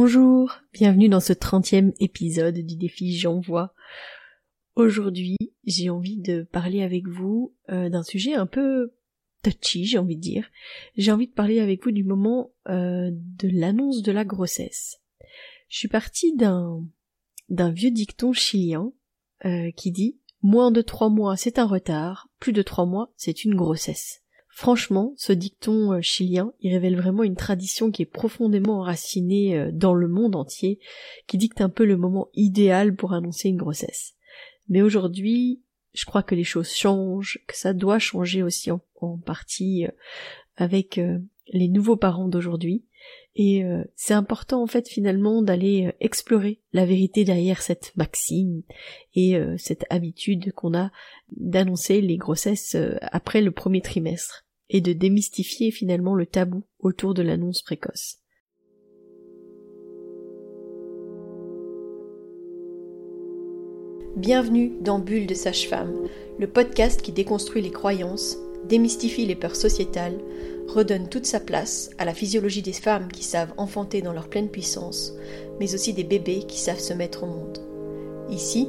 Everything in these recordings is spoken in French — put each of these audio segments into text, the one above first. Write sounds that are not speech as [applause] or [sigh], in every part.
Bonjour, bienvenue dans ce trentième épisode du défi J'envoie. Aujourd'hui, j'ai envie de parler avec vous euh, d'un sujet un peu touchy, j'ai envie de dire. J'ai envie de parler avec vous du moment euh, de l'annonce de la grossesse. Je suis partie d'un vieux dicton chilien euh, qui dit moins de trois mois c'est un retard, plus de trois mois c'est une grossesse. Franchement, ce dicton euh, chilien, il révèle vraiment une tradition qui est profondément enracinée euh, dans le monde entier, qui dicte un peu le moment idéal pour annoncer une grossesse. Mais aujourd'hui, je crois que les choses changent, que ça doit changer aussi en, partie euh, avec les nouveaux parents d'aujourd'hui. Et c'est important en fait finalement d'aller explorer la vérité derrière cette maxime et cette habitude qu'on a d'annoncer les grossesses après le premier trimestre et de démystifier finalement le tabou autour de l'annonce précoce. Bienvenue dans Bulle de Sage-Femme, le podcast qui déconstruit les croyances, démystifie les peurs sociétales, redonne toute sa place à la physiologie des femmes qui savent enfanter dans leur pleine puissance, mais aussi des bébés qui savent se mettre au monde. Ici,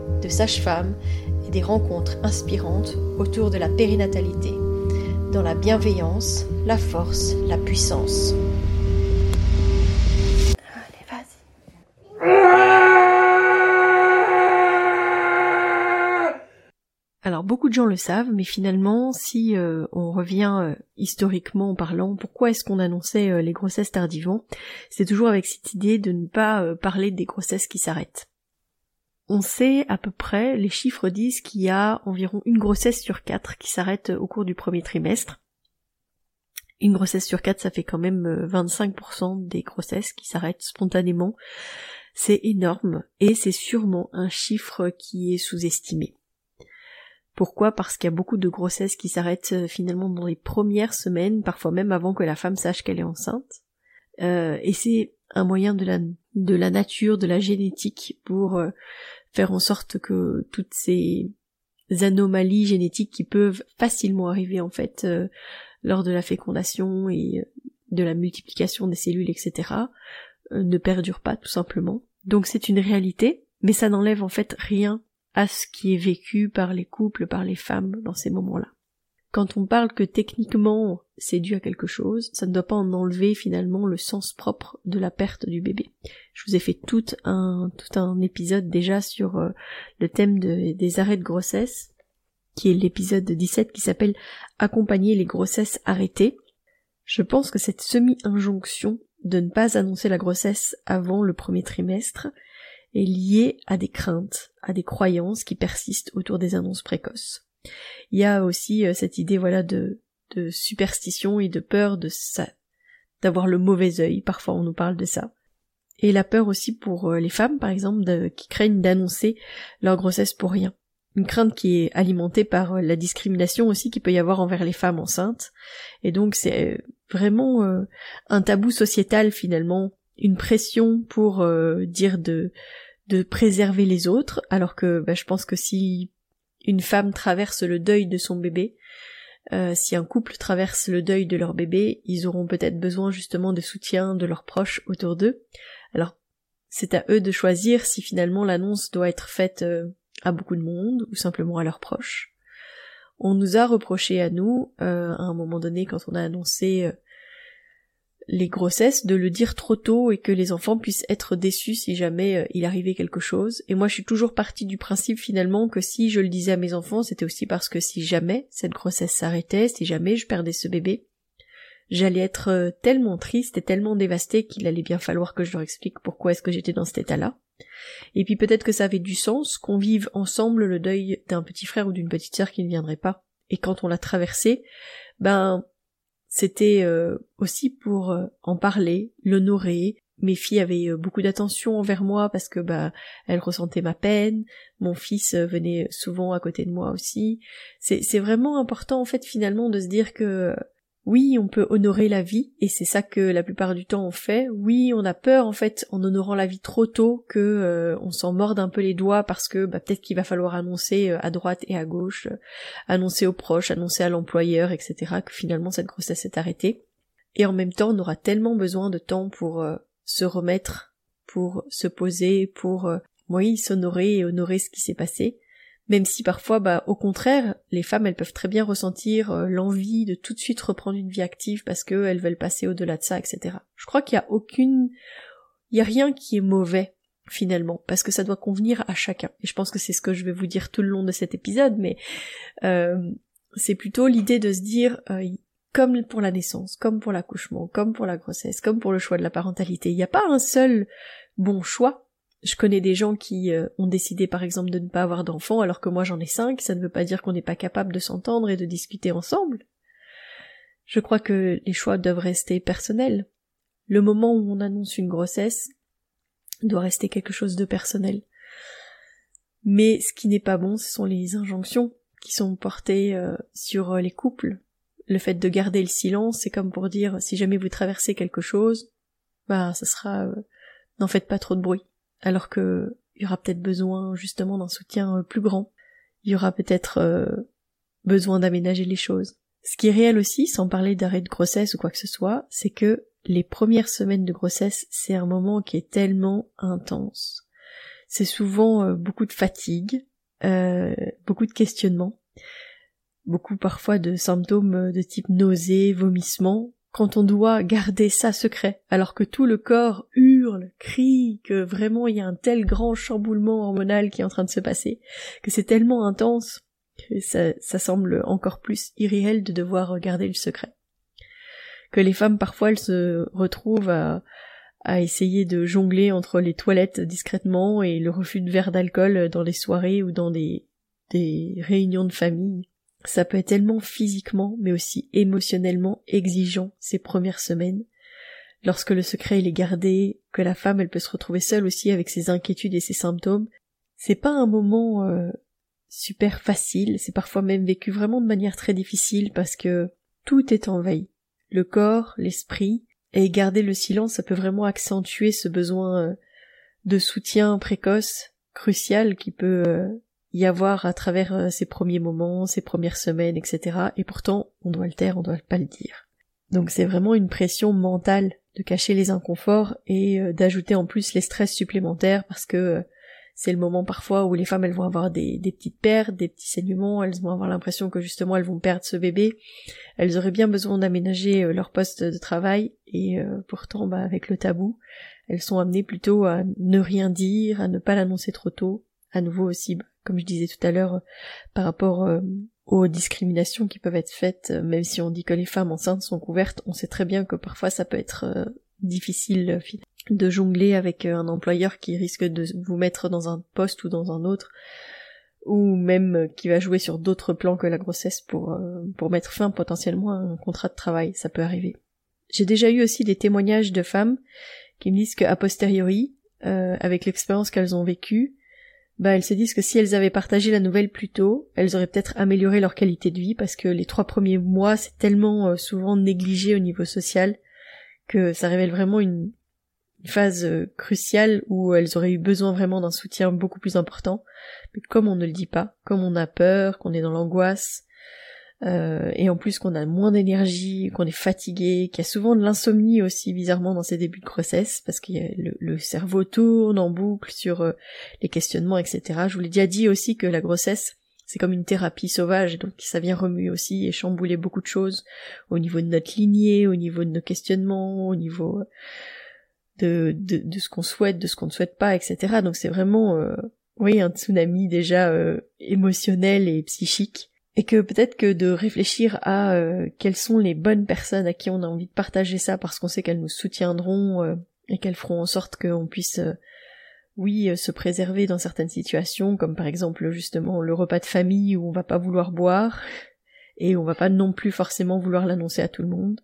de sages-femmes et des rencontres inspirantes autour de la périnatalité, dans la bienveillance, la force, la puissance. Alors beaucoup de gens le savent, mais finalement, si euh, on revient euh, historiquement en parlant, pourquoi est-ce qu'on annonçait euh, les grossesses tardivement C'est toujours avec cette idée de ne pas parler des grossesses qui s'arrêtent. On sait à peu près, les chiffres disent qu'il y a environ une grossesse sur quatre qui s'arrête au cours du premier trimestre. Une grossesse sur quatre, ça fait quand même 25% euh, des grossesses qui s'arrêtent spontanément. C'est énorme et c'est sûrement un chiffre qui est sous-estimé. Pourquoi? Parce qu'il y a beaucoup de grossesses qui s'arrêtent euh, finalement dans les premières semaines, parfois même avant que la femme sache qu'elle est enceinte. Euh, et c'est un moyen de la, de la nature, de la génétique pour faire en sorte que toutes ces anomalies génétiques qui peuvent facilement arriver en fait euh, lors de la fécondation et euh, de la multiplication des cellules, etc., euh, ne perdurent pas tout simplement. Donc c'est une réalité, mais ça n'enlève en fait rien à ce qui est vécu par les couples, par les femmes dans ces moments-là. Quand on parle que techniquement c'est dû à quelque chose, ça ne doit pas en enlever finalement le sens propre de la perte du bébé. Je vous ai fait tout un, tout un épisode déjà sur euh, le thème des arrêts de grossesse, qui est l'épisode 17 qui s'appelle Accompagner les grossesses arrêtées. Je pense que cette semi-injonction de ne pas annoncer la grossesse avant le premier trimestre est liée à des craintes, à des croyances qui persistent autour des annonces précoces. Il y a aussi euh, cette idée voilà de, de superstition et de peur de ça, d'avoir le mauvais œil. Parfois on nous parle de ça. Et la peur aussi pour euh, les femmes, par exemple, qui craignent d'annoncer leur grossesse pour rien. Une crainte qui est alimentée par euh, la discrimination aussi qu'il peut y avoir envers les femmes enceintes. Et donc c'est vraiment un tabou sociétal finalement, une pression pour dire de de préserver les autres, alors que bah, je pense que si une femme traverse le deuil de son bébé, euh, si un couple traverse le deuil de leur bébé, ils auront peut-être besoin justement de soutien de leurs proches autour d'eux. Alors, c'est à eux de choisir si finalement l'annonce doit être faite euh, à beaucoup de monde ou simplement à leurs proches. On nous a reproché à nous, euh, à un moment donné, quand on a annoncé les grossesses de le dire trop tôt et que les enfants puissent être déçus si jamais euh, il arrivait quelque chose. Et moi je suis toujours partie du principe finalement que si je le disais à mes enfants, c'était aussi parce que si jamais cette grossesse s'arrêtait, si jamais je perdais ce bébé, j'allais être euh, tellement triste et tellement dévastée qu'il allait bien falloir que je leur explique pourquoi est-ce que j'étais dans cet état-là. Et puis peut-être que ça avait du sens qu'on vive ensemble le deuil d'un petit frère ou d'une petite sœur qui ne viendrait pas. Et quand on l'a traversé, ben c'était euh, aussi pour euh, en parler, l'honorer, mes filles avaient euh, beaucoup d'attention envers moi parce que bah elles ressentaient ma peine. Mon fils venait souvent à côté de moi aussi. C'est vraiment important en fait finalement de se dire que oui, on peut honorer la vie, et c'est ça que la plupart du temps on fait. Oui, on a peur en fait en honorant la vie trop tôt que euh, on s'en morde un peu les doigts parce que bah, peut-être qu'il va falloir annoncer à droite et à gauche, annoncer aux proches, annoncer à l'employeur, etc. que finalement cette grossesse est arrêtée. Et en même temps, on aura tellement besoin de temps pour se remettre, pour se poser, pour euh, oui, s'honorer et honorer ce qui s'est passé. Même si parfois, bah, au contraire, les femmes, elles peuvent très bien ressentir euh, l'envie de tout de suite reprendre une vie active parce qu'elles veulent passer au-delà de ça, etc. Je crois qu'il y a aucune, il y a rien qui est mauvais finalement, parce que ça doit convenir à chacun. Et je pense que c'est ce que je vais vous dire tout le long de cet épisode, mais euh, c'est plutôt l'idée de se dire, euh, comme pour la naissance, comme pour l'accouchement, comme pour la grossesse, comme pour le choix de la parentalité. Il n'y a pas un seul bon choix. Je connais des gens qui euh, ont décidé par exemple de ne pas avoir d'enfants alors que moi j'en ai cinq, ça ne veut pas dire qu'on n'est pas capable de s'entendre et de discuter ensemble. Je crois que les choix doivent rester personnels. Le moment où on annonce une grossesse doit rester quelque chose de personnel. Mais ce qui n'est pas bon, ce sont les injonctions qui sont portées euh, sur euh, les couples, le fait de garder le silence, c'est comme pour dire si jamais vous traversez quelque chose, bah ça sera n'en faites pas trop de bruit. Alors que il y aura peut-être besoin justement d'un soutien euh, plus grand. Il y aura peut-être euh, besoin d'aménager les choses. Ce qui est réel aussi, sans parler d'arrêt de grossesse ou quoi que ce soit, c'est que les premières semaines de grossesse, c'est un moment qui est tellement intense. C'est souvent beaucoup de fatigue, beaucoup de questionnements beaucoup parfois de symptômes de type nausée, vomissement, quand on doit garder ça secret, alors que tout le corps crie, que vraiment il y a un tel grand chamboulement hormonal qui est en train de se passer, que c'est tellement intense, que ça, ça semble encore plus irréel de devoir garder le secret. Que les femmes parfois elles se retrouvent à, à essayer de jongler entre les toilettes discrètement et le refus de verre d'alcool dans les soirées ou dans des, des réunions de famille ça peut être tellement physiquement, mais aussi émotionnellement exigeant ces premières semaines. Lorsque le secret est gardé, que la femme elle peut se retrouver seule aussi avec ses inquiétudes et ses symptômes, c'est pas un moment euh, super facile, c'est parfois même vécu vraiment de manière très difficile parce que tout est envahi. Le corps, l'esprit, et garder le silence, ça peut vraiment accentuer ce besoin euh, de soutien précoce, crucial, qui peut euh, y avoir à travers ces premiers moments, ces premières semaines, etc. Et pourtant, on doit le taire, on doit pas le dire. Donc c'est vraiment une pression mentale de cacher les inconforts et euh, d'ajouter en plus les stress supplémentaires parce que euh, c'est le moment parfois où les femmes elles vont avoir des, petites pertes, des petits saignements, elles vont avoir l'impression que justement elles vont perdre ce bébé, elles auraient bien besoin d'aménager leur poste de travail et pourtant bah, avec le tabou, elles sont amenées plutôt à ne rien dire, à ne pas l'annoncer trop tôt, à nouveau aussi comme je disais tout à l'heure, euh, par rapport euh, aux discriminations qui peuvent être faites, euh, même si on dit que les femmes enceintes sont couvertes, on sait très bien que parfois ça peut être difficile de jongler avec un employeur qui risque de vous mettre dans un poste ou dans un autre, ou même qui va jouer sur d'autres plans que la grossesse pour, pour mettre fin potentiellement à un contrat de travail, ça peut arriver. J'ai déjà eu aussi des témoignages de femmes qui me disent qu'à posteriori, avec l'expérience qu'elles ont vécue, bah elles se disent que si elles avaient partagé la nouvelle plus tôt, elles auraient peut-être amélioré leur qualité de vie parce que les trois premiers mois c'est tellement euh, souvent négligé au niveau social que ça révèle vraiment une, phase euh, cruciale où elles auraient eu besoin vraiment d'un soutien beaucoup plus important. Mais comme on ne le dit pas, comme on a peur, qu'on est dans l'angoisse, euh, et en plus qu'on a moins d'énergie, qu'on est fatigué, qu'il y a souvent de l'insomnie aussi bizarrement dans ces débuts de grossesse, parce que le, cerveau tourne en boucle sur euh, les questionnements, etc. Je vous l'ai déjà dit aussi que la grossesse, c'est comme une thérapie sauvage, donc ça vient remuer aussi et chambouler beaucoup de choses au niveau de notre lignée, au niveau de nos questionnements, au niveau de, de, de ce qu'on souhaite, de ce qu'on ne souhaite pas, etc. Donc c'est vraiment, euh, oui, un tsunami déjà émotionnel et psychique et que peut-être que de réfléchir à euh, quelles sont les bonnes personnes à qui on a envie de partager ça parce qu'on sait qu'elles nous soutiendront euh, et qu'elles feront en sorte qu'on puisse euh, oui se préserver dans certaines situations comme par exemple justement le repas de famille où on va pas vouloir boire [laughs] et on va pas non plus forcément vouloir l'annoncer à tout le monde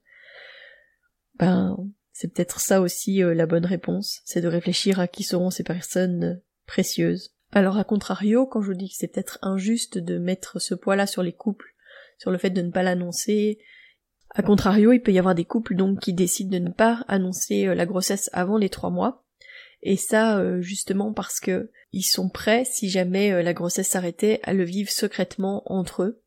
ben C'est peut-être ça aussi la bonne réponse, c'est de réfléchir à qui seront ces personnes précieuses. Alors à contrario, quand je dis que c'est peut-être injuste de mettre ce poids-là sur les couples, sur le fait de ne pas l'annoncer, à contrario, il peut y avoir des couples donc qui décident de ne pas annoncer la grossesse avant les trois mois, et ça euh, justement parce que ils sont prêts, si jamais euh, la grossesse s'arrêtait, à le vivre secrètement entre eux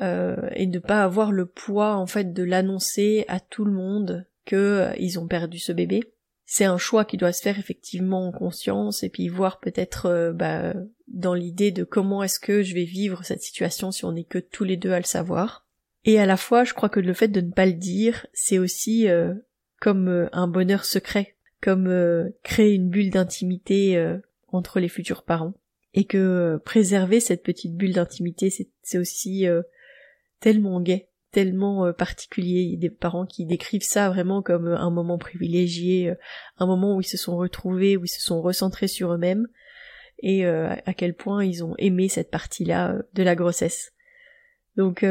euh, et ne pas avoir le poids en fait de l'annoncer à tout le monde que ils ont perdu ce bébé. C'est un choix qui doit se faire effectivement en conscience et puis voir peut-être bah, dans l'idée de comment est-ce que je vais vivre cette situation si on n'est que tous les deux à le savoir. Et à la fois, je crois que le fait de ne pas le dire, c'est aussi comme un bonheur secret comme euh, créer une bulle d'intimité euh, entre les futurs parents et que euh, préserver cette petite bulle d'intimité c'est aussi tellement gai tellement particulier. Il y a des parents qui décrivent ça vraiment comme un moment privilégié un moment où ils se sont retrouvés où ils se sont recentrés sur eux-mêmes. Et à quel point ils ont aimé cette partie-là de la grossesse. Donc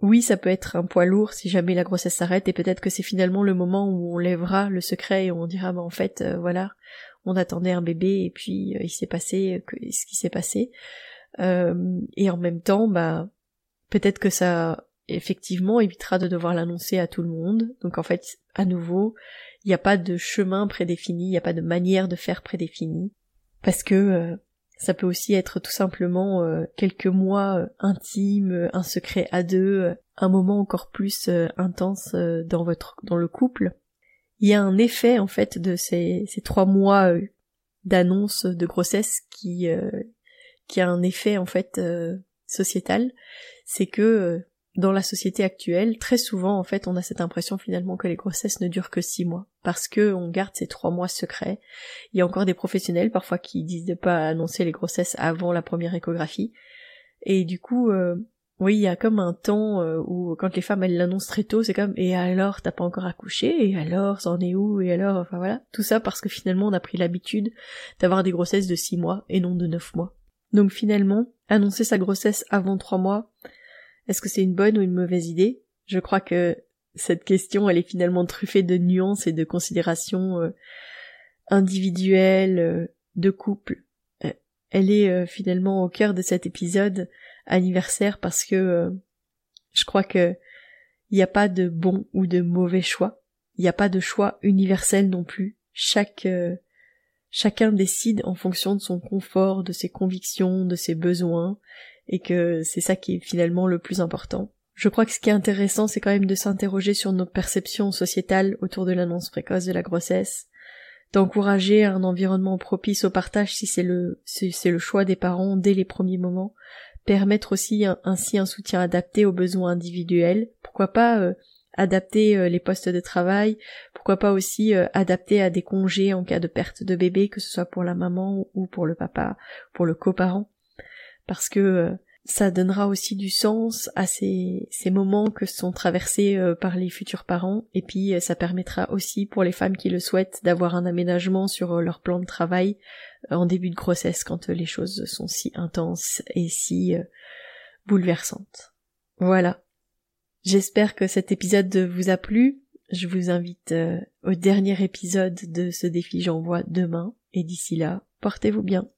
oui, ça peut être un poids lourd si jamais la grossesse s'arrête. Et peut-être que c'est finalement le moment où on lèvera le secret et on dira bah en fait euh, voilà, on attendait un bébé et puis euh, il s'est passé ce qui s'est passé. Euh, et en même temps, bah peut-être que ça effectivement évitera de devoir l'annoncer à tout le monde. Donc en fait, à nouveau, il n'y a pas de chemin prédéfini, il n'y a pas de manière de faire prédéfinie parce que ça peut aussi être tout simplement euh, quelques mois euh, intimes, euh, un secret à deux, un moment encore plus intense dans votre dans le couple. Il y a un effet en fait de ces, ces trois mois d'annonce de grossesse qui qui a un effet en fait sociétal, c'est que dans la société actuelle, très souvent, en fait, on a cette impression finalement que les grossesses ne durent que six mois, parce que on garde ces trois mois secrets. Il y a encore des professionnels parfois qui disent de pas annoncer les grossesses avant la première échographie, et du coup, euh, oui, il y a comme un temps euh, où quand les femmes elles l'annoncent très tôt, c'est comme et alors t'as pas encore accouché, et alors c'en est où, et alors, enfin voilà, tout ça parce que finalement on a pris l'habitude d'avoir des grossesses de six mois et non de neuf mois. Donc finalement, annoncer sa grossesse avant trois mois, est-ce que c'est une bonne ou une mauvaise idée? Je crois que cette question, elle est finalement truffée de nuances et de considérations euh, individuelles, euh, de couple. Euh, elle est finalement au cœur de cet épisode anniversaire parce que je crois que il n'y a pas de bon ou de mauvais choix. Il n'y a pas de choix universel non plus. Chaque chacun décide en fonction de son confort, de ses convictions, de ses besoins, et que c'est ça qui est finalement le plus important. Je crois que ce qui est intéressant, c'est quand même de s'interroger sur nos perceptions sociétales autour de l'annonce précoce de la grossesse, d'encourager un environnement propice au partage si c'est le, c'est le choix des parents dès les premiers moments, permettre aussi ainsi un soutien adapté aux besoins individuels, pourquoi pas euh, adapter euh, les postes de travail, pourquoi pas aussi euh, adapter à des congés en cas de perte de bébé, que ce soit pour la maman ou pour le papa, pour le coparent parce que euh, ça donnera aussi du sens à ces, moments que sont traversés euh, par les futurs parents et puis euh, ça permettra aussi pour les femmes qui le souhaitent d'avoir un aménagement sur leur plan de travail en début de grossesse quand les choses sont si intenses et si bouleversantes. Voilà. J'espère que cet épisode vous a plu. Je vous invite au dernier épisode de ce défi j'envoie demain et d'ici là, portez-vous bien.